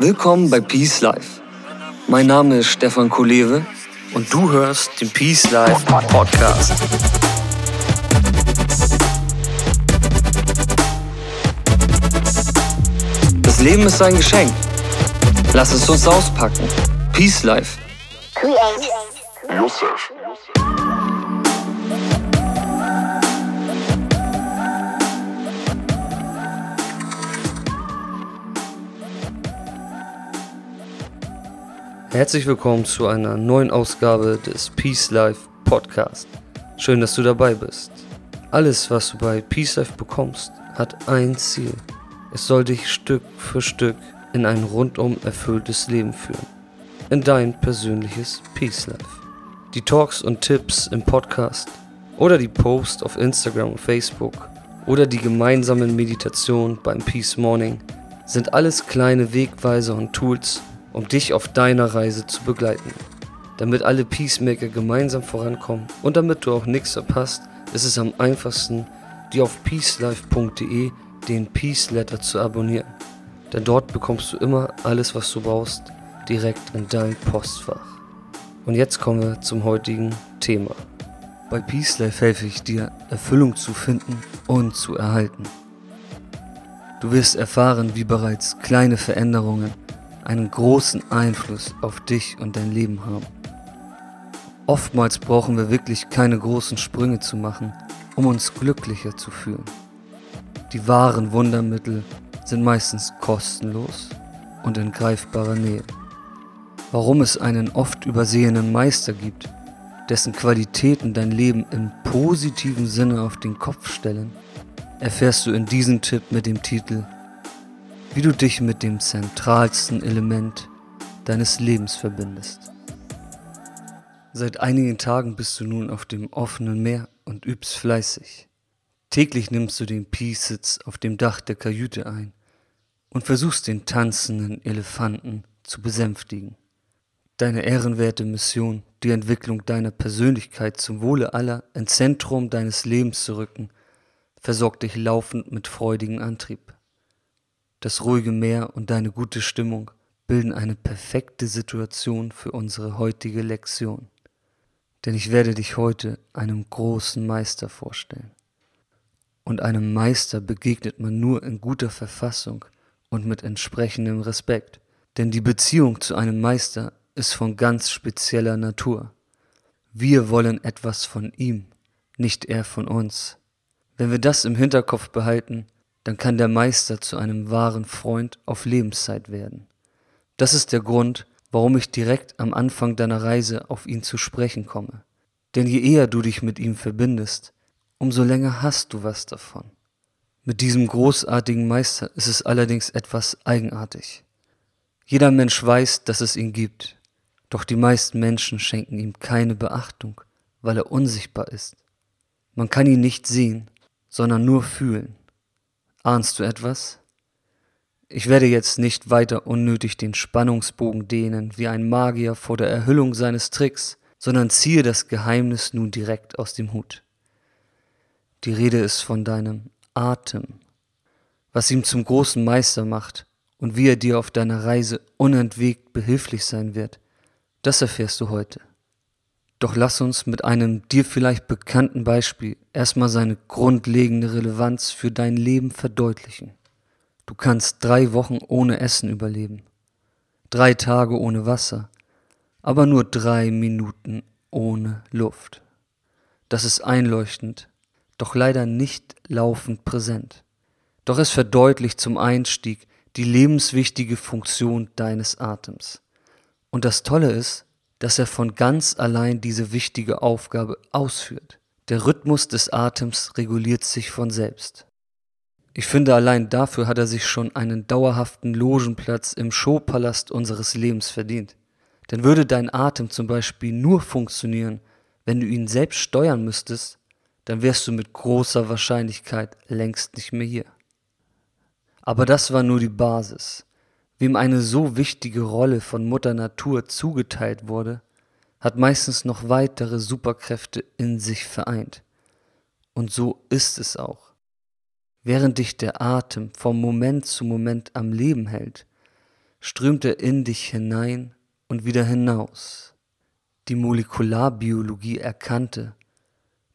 Willkommen bei Peace Life. Mein Name ist Stefan Kolewe und du hörst den Peace Life Podcast. Das Leben ist ein Geschenk. Lass es uns auspacken. Peace Life. Create Herzlich willkommen zu einer neuen Ausgabe des Peace Life Podcast. Schön, dass du dabei bist. Alles, was du bei Peace Life bekommst, hat ein Ziel. Es soll dich Stück für Stück in ein rundum erfülltes Leben führen. In dein persönliches Peace Life. Die Talks und Tipps im Podcast oder die Posts auf Instagram und Facebook oder die gemeinsamen Meditationen beim Peace Morning sind alles kleine Wegweiser und Tools, um dich auf deiner Reise zu begleiten. Damit alle Peacemaker gemeinsam vorankommen und damit du auch nichts verpasst, ist es am einfachsten, dir auf peacelife.de den Peace Letter zu abonnieren. Denn dort bekommst du immer alles, was du brauchst, direkt in dein Postfach. Und jetzt kommen wir zum heutigen Thema. Bei Peace Life helfe ich dir, Erfüllung zu finden und zu erhalten. Du wirst erfahren, wie bereits kleine Veränderungen einen großen Einfluss auf dich und dein Leben haben. Oftmals brauchen wir wirklich keine großen Sprünge zu machen, um uns glücklicher zu fühlen. Die wahren Wundermittel sind meistens kostenlos und in greifbarer Nähe. Warum es einen oft übersehenen Meister gibt, dessen Qualitäten dein Leben im positiven Sinne auf den Kopf stellen, erfährst du in diesem Tipp mit dem Titel wie du dich mit dem zentralsten Element deines Lebens verbindest. Seit einigen Tagen bist du nun auf dem offenen Meer und übst fleißig. Täglich nimmst du den Peace-Sitz auf dem Dach der Kajüte ein und versuchst den tanzenden Elefanten zu besänftigen. Deine ehrenwerte Mission, die Entwicklung deiner Persönlichkeit zum Wohle aller ins Zentrum deines Lebens zu rücken, versorgt dich laufend mit freudigem Antrieb. Das ruhige Meer und deine gute Stimmung bilden eine perfekte Situation für unsere heutige Lektion. Denn ich werde dich heute einem großen Meister vorstellen. Und einem Meister begegnet man nur in guter Verfassung und mit entsprechendem Respekt. Denn die Beziehung zu einem Meister ist von ganz spezieller Natur. Wir wollen etwas von ihm, nicht er von uns. Wenn wir das im Hinterkopf behalten, dann kann der Meister zu einem wahren Freund auf Lebenszeit werden. Das ist der Grund, warum ich direkt am Anfang deiner Reise auf ihn zu sprechen komme. Denn je eher du dich mit ihm verbindest, umso länger hast du was davon. Mit diesem großartigen Meister ist es allerdings etwas eigenartig. Jeder Mensch weiß, dass es ihn gibt, doch die meisten Menschen schenken ihm keine Beachtung, weil er unsichtbar ist. Man kann ihn nicht sehen, sondern nur fühlen. Ahnst du etwas? Ich werde jetzt nicht weiter unnötig den Spannungsbogen dehnen wie ein Magier vor der Erhüllung seines Tricks, sondern ziehe das Geheimnis nun direkt aus dem Hut. Die Rede ist von deinem Atem, was ihm zum großen Meister macht und wie er dir auf deiner Reise unentwegt behilflich sein wird, das erfährst du heute. Doch lass uns mit einem dir vielleicht bekannten Beispiel erstmal seine grundlegende Relevanz für dein Leben verdeutlichen. Du kannst drei Wochen ohne Essen überleben, drei Tage ohne Wasser, aber nur drei Minuten ohne Luft. Das ist einleuchtend, doch leider nicht laufend präsent. Doch es verdeutlicht zum Einstieg die lebenswichtige Funktion deines Atems. Und das Tolle ist, dass er von ganz allein diese wichtige Aufgabe ausführt. Der Rhythmus des Atems reguliert sich von selbst. Ich finde, allein dafür hat er sich schon einen dauerhaften Logenplatz im Showpalast unseres Lebens verdient. Denn würde dein Atem zum Beispiel nur funktionieren, wenn du ihn selbst steuern müsstest, dann wärst du mit großer Wahrscheinlichkeit längst nicht mehr hier. Aber das war nur die Basis. Wem eine so wichtige Rolle von Mutter Natur zugeteilt wurde, hat meistens noch weitere Superkräfte in sich vereint. Und so ist es auch. Während dich der Atem vom Moment zu Moment am Leben hält, strömt er in dich hinein und wieder hinaus. Die Molekularbiologie erkannte,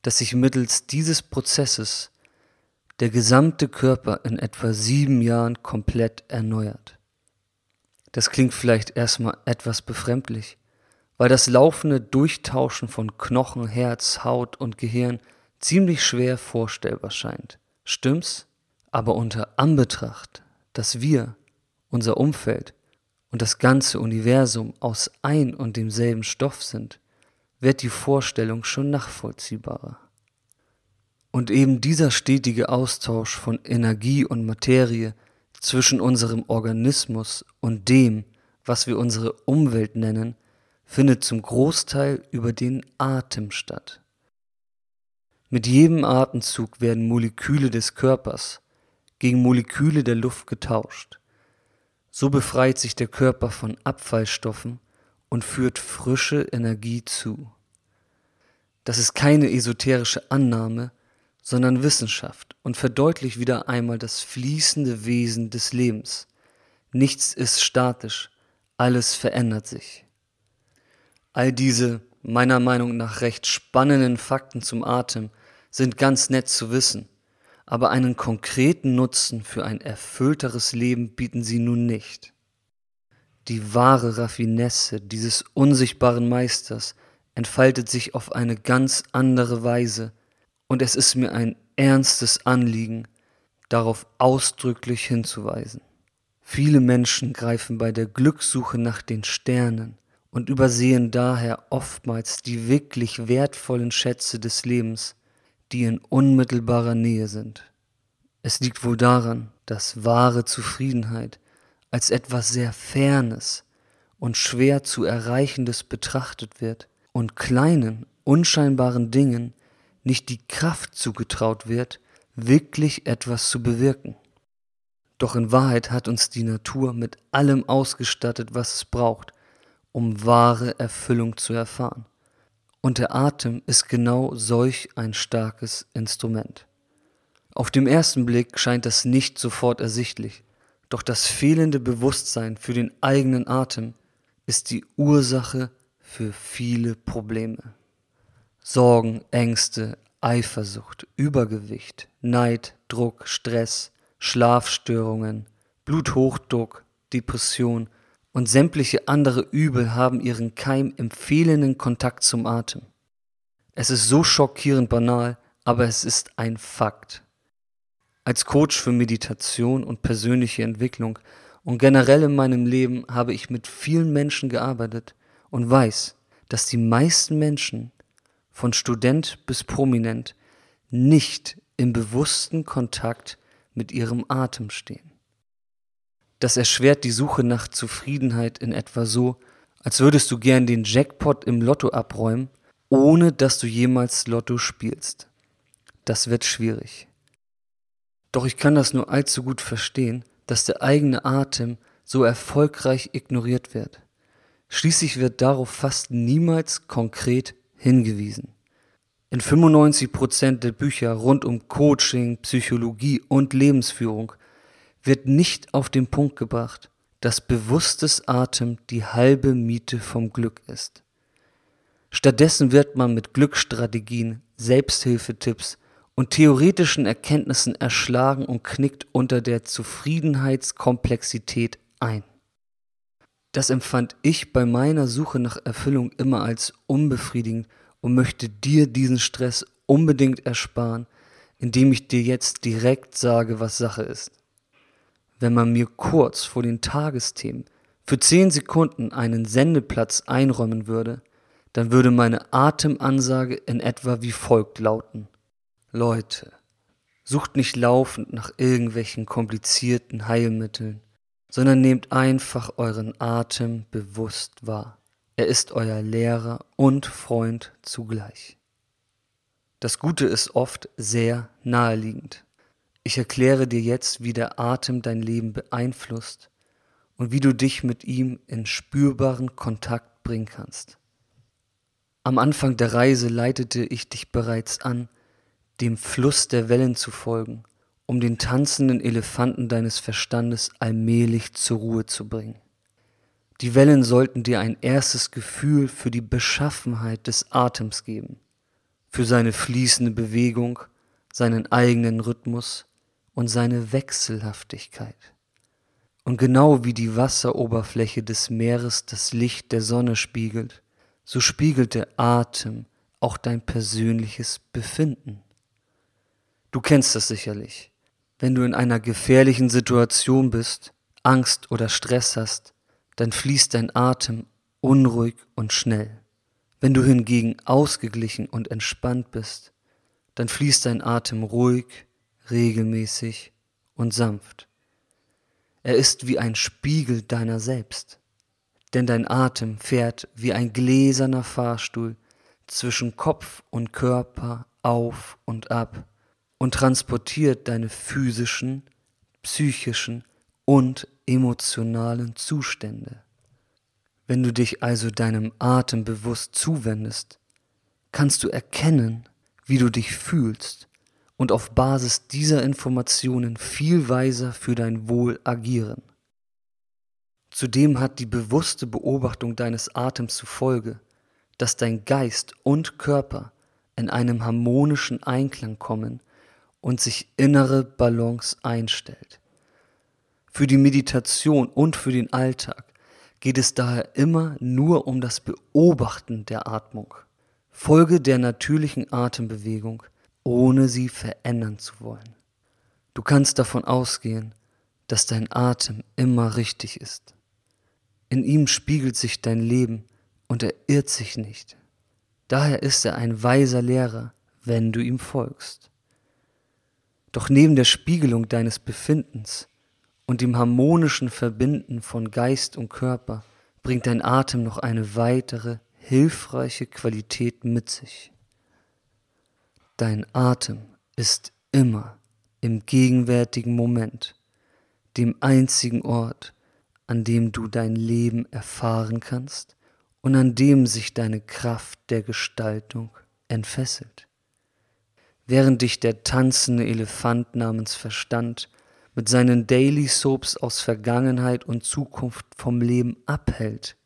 dass sich mittels dieses Prozesses der gesamte Körper in etwa sieben Jahren komplett erneuert. Das klingt vielleicht erstmal etwas befremdlich, weil das laufende Durchtauschen von Knochen, Herz, Haut und Gehirn ziemlich schwer vorstellbar scheint. Stimmt's? Aber unter Anbetracht, dass wir, unser Umfeld und das ganze Universum aus ein und demselben Stoff sind, wird die Vorstellung schon nachvollziehbarer. Und eben dieser stetige Austausch von Energie und Materie zwischen unserem Organismus und dem, was wir unsere Umwelt nennen, findet zum Großteil über den Atem statt. Mit jedem Atemzug werden Moleküle des Körpers gegen Moleküle der Luft getauscht. So befreit sich der Körper von Abfallstoffen und führt frische Energie zu. Das ist keine esoterische Annahme, sondern Wissenschaft und verdeutlicht wieder einmal das fließende Wesen des Lebens. Nichts ist statisch, alles verändert sich. All diese meiner Meinung nach recht spannenden Fakten zum Atem sind ganz nett zu wissen, aber einen konkreten Nutzen für ein erfüllteres Leben bieten sie nun nicht. Die wahre Raffinesse dieses unsichtbaren Meisters entfaltet sich auf eine ganz andere Weise, und es ist mir ein ernstes Anliegen, darauf ausdrücklich hinzuweisen. Viele Menschen greifen bei der Glückssuche nach den Sternen und übersehen daher oftmals die wirklich wertvollen Schätze des Lebens, die in unmittelbarer Nähe sind. Es liegt wohl daran, dass wahre Zufriedenheit als etwas sehr Fernes und schwer zu Erreichendes betrachtet wird und kleinen, unscheinbaren Dingen nicht die Kraft zugetraut wird, wirklich etwas zu bewirken. Doch in Wahrheit hat uns die Natur mit allem ausgestattet, was es braucht, um wahre Erfüllung zu erfahren. Und der Atem ist genau solch ein starkes Instrument. Auf dem ersten Blick scheint das nicht sofort ersichtlich, doch das fehlende Bewusstsein für den eigenen Atem ist die Ursache für viele Probleme. Sorgen, Ängste, Eifersucht, Übergewicht, Neid, Druck, Stress, Schlafstörungen, Bluthochdruck, Depression und sämtliche andere Übel haben ihren Keim im fehlenden Kontakt zum Atem. Es ist so schockierend banal, aber es ist ein Fakt. Als Coach für Meditation und persönliche Entwicklung und generell in meinem Leben habe ich mit vielen Menschen gearbeitet und weiß, dass die meisten Menschen, von Student bis Prominent, nicht im bewussten Kontakt mit ihrem Atem stehen. Das erschwert die Suche nach Zufriedenheit in etwa so, als würdest du gern den Jackpot im Lotto abräumen, ohne dass du jemals Lotto spielst. Das wird schwierig. Doch ich kann das nur allzu gut verstehen, dass der eigene Atem so erfolgreich ignoriert wird. Schließlich wird darauf fast niemals konkret hingewiesen. In 95 Prozent der Bücher rund um Coaching, Psychologie und Lebensführung wird nicht auf den Punkt gebracht, dass bewusstes Atem die halbe Miete vom Glück ist. Stattdessen wird man mit Glücksstrategien, Selbsthilfetipps und theoretischen Erkenntnissen erschlagen und knickt unter der Zufriedenheitskomplexität ein. Das empfand ich bei meiner Suche nach Erfüllung immer als unbefriedigend und möchte dir diesen Stress unbedingt ersparen, indem ich dir jetzt direkt sage, was Sache ist wenn man mir kurz vor den Tagesthemen für zehn Sekunden einen Sendeplatz einräumen würde, dann würde meine Atemansage in etwa wie folgt lauten. Leute, sucht nicht laufend nach irgendwelchen komplizierten Heilmitteln, sondern nehmt einfach euren Atem bewusst wahr. Er ist euer Lehrer und Freund zugleich. Das Gute ist oft sehr naheliegend. Ich erkläre dir jetzt, wie der Atem dein Leben beeinflusst und wie du dich mit ihm in spürbaren Kontakt bringen kannst. Am Anfang der Reise leitete ich dich bereits an, dem Fluss der Wellen zu folgen, um den tanzenden Elefanten deines Verstandes allmählich zur Ruhe zu bringen. Die Wellen sollten dir ein erstes Gefühl für die Beschaffenheit des Atems geben, für seine fließende Bewegung, seinen eigenen Rhythmus und seine Wechselhaftigkeit. Und genau wie die Wasseroberfläche des Meeres das Licht der Sonne spiegelt, so spiegelt der Atem auch dein persönliches Befinden. Du kennst das sicherlich. Wenn du in einer gefährlichen Situation bist, Angst oder Stress hast, dann fließt dein Atem unruhig und schnell. Wenn du hingegen ausgeglichen und entspannt bist, dann fließt dein Atem ruhig, regelmäßig und sanft. Er ist wie ein Spiegel deiner selbst, denn dein Atem fährt wie ein gläserner Fahrstuhl zwischen Kopf und Körper auf und ab und transportiert deine physischen, psychischen und emotionalen Zustände. Wenn du dich also deinem Atem bewusst zuwendest, kannst du erkennen, wie du dich fühlst und auf Basis dieser Informationen viel weiser für dein Wohl agieren. Zudem hat die bewusste Beobachtung deines Atems zur Folge, dass dein Geist und Körper in einem harmonischen Einklang kommen und sich innere Balance einstellt. Für die Meditation und für den Alltag geht es daher immer nur um das Beobachten der Atmung. Folge der natürlichen Atembewegung, ohne sie verändern zu wollen. Du kannst davon ausgehen, dass dein Atem immer richtig ist. In ihm spiegelt sich dein Leben und er irrt sich nicht. Daher ist er ein weiser Lehrer, wenn du ihm folgst. Doch neben der Spiegelung deines Befindens und dem harmonischen Verbinden von Geist und Körper bringt dein Atem noch eine weitere hilfreiche Qualität mit sich. Dein Atem ist immer im gegenwärtigen Moment, dem einzigen Ort, an dem du dein Leben erfahren kannst und an dem sich deine Kraft der Gestaltung entfesselt. Während dich der tanzende Elefant namens Verstand mit seinen Daily Soaps aus Vergangenheit und Zukunft vom Leben abhält,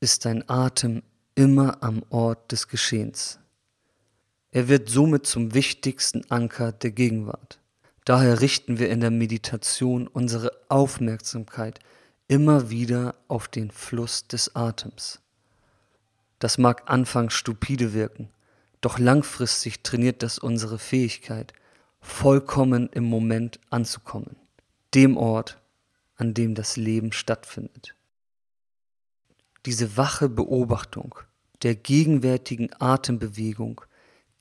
ist dein Atem immer am Ort des Geschehens. Er wird somit zum wichtigsten Anker der Gegenwart. Daher richten wir in der Meditation unsere Aufmerksamkeit immer wieder auf den Fluss des Atems. Das mag anfangs stupide wirken, doch langfristig trainiert das unsere Fähigkeit, vollkommen im Moment anzukommen, dem Ort, an dem das Leben stattfindet. Diese wache Beobachtung der gegenwärtigen Atembewegung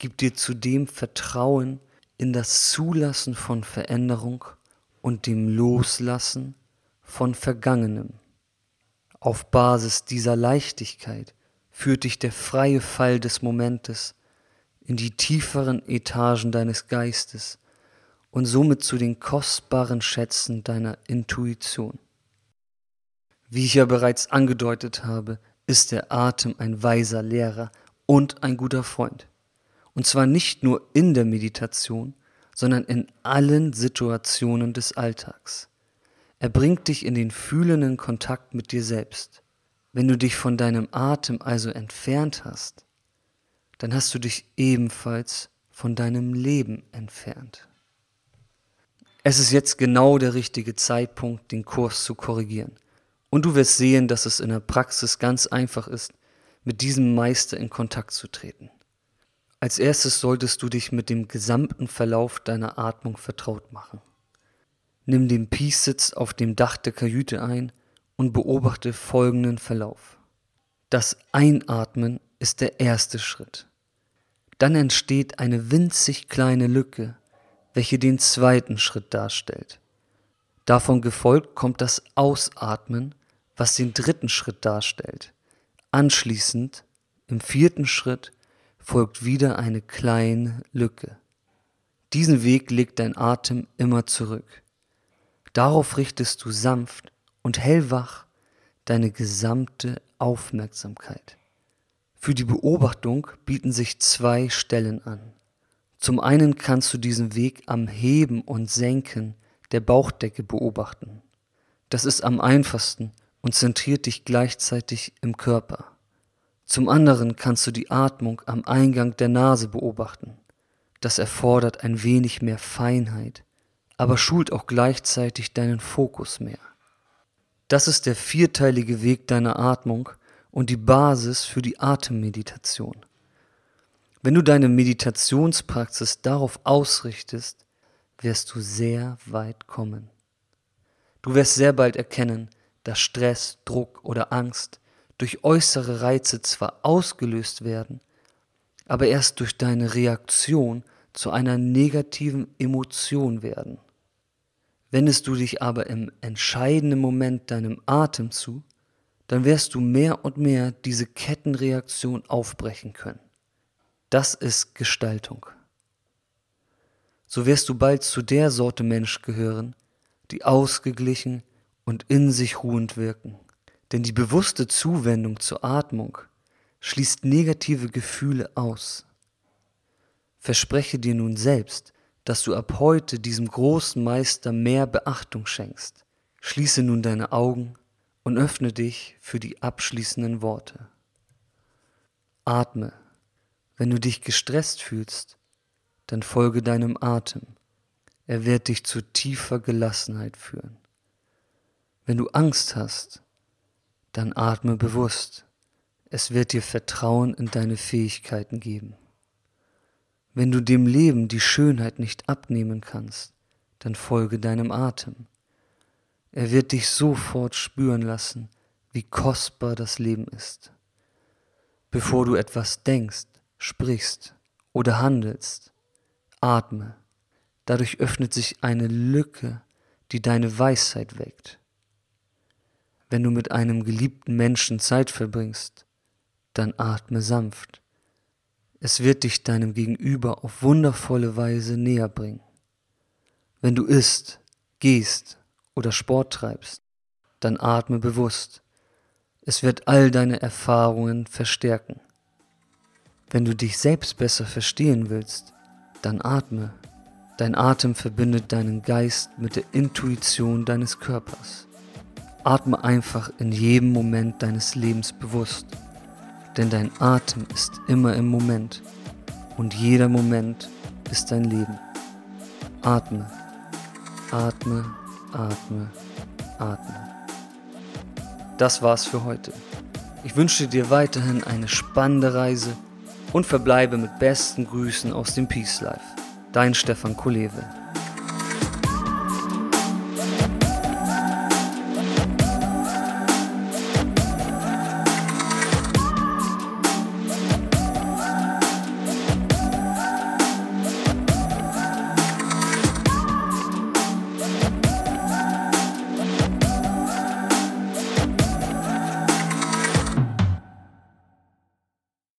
gibt dir zudem Vertrauen in das Zulassen von Veränderung und dem Loslassen von Vergangenem. Auf Basis dieser Leichtigkeit führt dich der freie Fall des Momentes in die tieferen Etagen deines Geistes und somit zu den kostbaren Schätzen deiner Intuition. Wie ich ja bereits angedeutet habe, ist der Atem ein weiser Lehrer und ein guter Freund. Und zwar nicht nur in der Meditation, sondern in allen Situationen des Alltags. Er bringt dich in den fühlenden Kontakt mit dir selbst. Wenn du dich von deinem Atem also entfernt hast, dann hast du dich ebenfalls von deinem Leben entfernt. Es ist jetzt genau der richtige Zeitpunkt, den Kurs zu korrigieren. Und du wirst sehen, dass es in der Praxis ganz einfach ist, mit diesem Meister in Kontakt zu treten. Als erstes solltest du dich mit dem gesamten Verlauf deiner Atmung vertraut machen. Nimm den Peace-Sitz auf dem Dach der Kajüte ein und beobachte folgenden Verlauf. Das Einatmen ist der erste Schritt. Dann entsteht eine winzig kleine Lücke, welche den zweiten Schritt darstellt. Davon gefolgt kommt das Ausatmen was den dritten Schritt darstellt. Anschließend, im vierten Schritt, folgt wieder eine kleine Lücke. Diesen Weg legt dein Atem immer zurück. Darauf richtest du sanft und hellwach deine gesamte Aufmerksamkeit. Für die Beobachtung bieten sich zwei Stellen an. Zum einen kannst du diesen Weg am Heben und Senken der Bauchdecke beobachten. Das ist am einfachsten, und zentriert dich gleichzeitig im Körper. Zum anderen kannst du die Atmung am Eingang der Nase beobachten. Das erfordert ein wenig mehr Feinheit, aber schult auch gleichzeitig deinen Fokus mehr. Das ist der vierteilige Weg deiner Atmung und die Basis für die Atemmeditation. Wenn du deine Meditationspraxis darauf ausrichtest, wirst du sehr weit kommen. Du wirst sehr bald erkennen, dass Stress, Druck oder Angst durch äußere Reize zwar ausgelöst werden, aber erst durch deine Reaktion zu einer negativen Emotion werden. Wendest du dich aber im entscheidenden Moment deinem Atem zu, dann wirst du mehr und mehr diese Kettenreaktion aufbrechen können. Das ist Gestaltung. So wirst du bald zu der Sorte Mensch gehören, die ausgeglichen und in sich ruhend wirken. Denn die bewusste Zuwendung zur Atmung schließt negative Gefühle aus. Verspreche dir nun selbst, dass du ab heute diesem großen Meister mehr Beachtung schenkst. Schließe nun deine Augen und öffne dich für die abschließenden Worte. Atme. Wenn du dich gestresst fühlst, dann folge deinem Atem. Er wird dich zu tiefer Gelassenheit führen. Wenn du Angst hast, dann atme bewusst. Es wird dir Vertrauen in deine Fähigkeiten geben. Wenn du dem Leben die Schönheit nicht abnehmen kannst, dann folge deinem Atem. Er wird dich sofort spüren lassen, wie kostbar das Leben ist. Bevor du etwas denkst, sprichst oder handelst, atme. Dadurch öffnet sich eine Lücke, die deine Weisheit weckt. Wenn du mit einem geliebten Menschen Zeit verbringst, dann atme sanft. Es wird dich deinem Gegenüber auf wundervolle Weise näher bringen. Wenn du isst, gehst oder Sport treibst, dann atme bewusst. Es wird all deine Erfahrungen verstärken. Wenn du dich selbst besser verstehen willst, dann atme. Dein Atem verbindet deinen Geist mit der Intuition deines Körpers. Atme einfach in jedem Moment deines Lebens bewusst denn dein Atem ist immer im Moment und jeder Moment ist dein Leben. Atme, atme, atme, atme. Das war's für heute. Ich wünsche dir weiterhin eine spannende Reise und verbleibe mit besten Grüßen aus dem Peace Life. Dein Stefan Kulewe.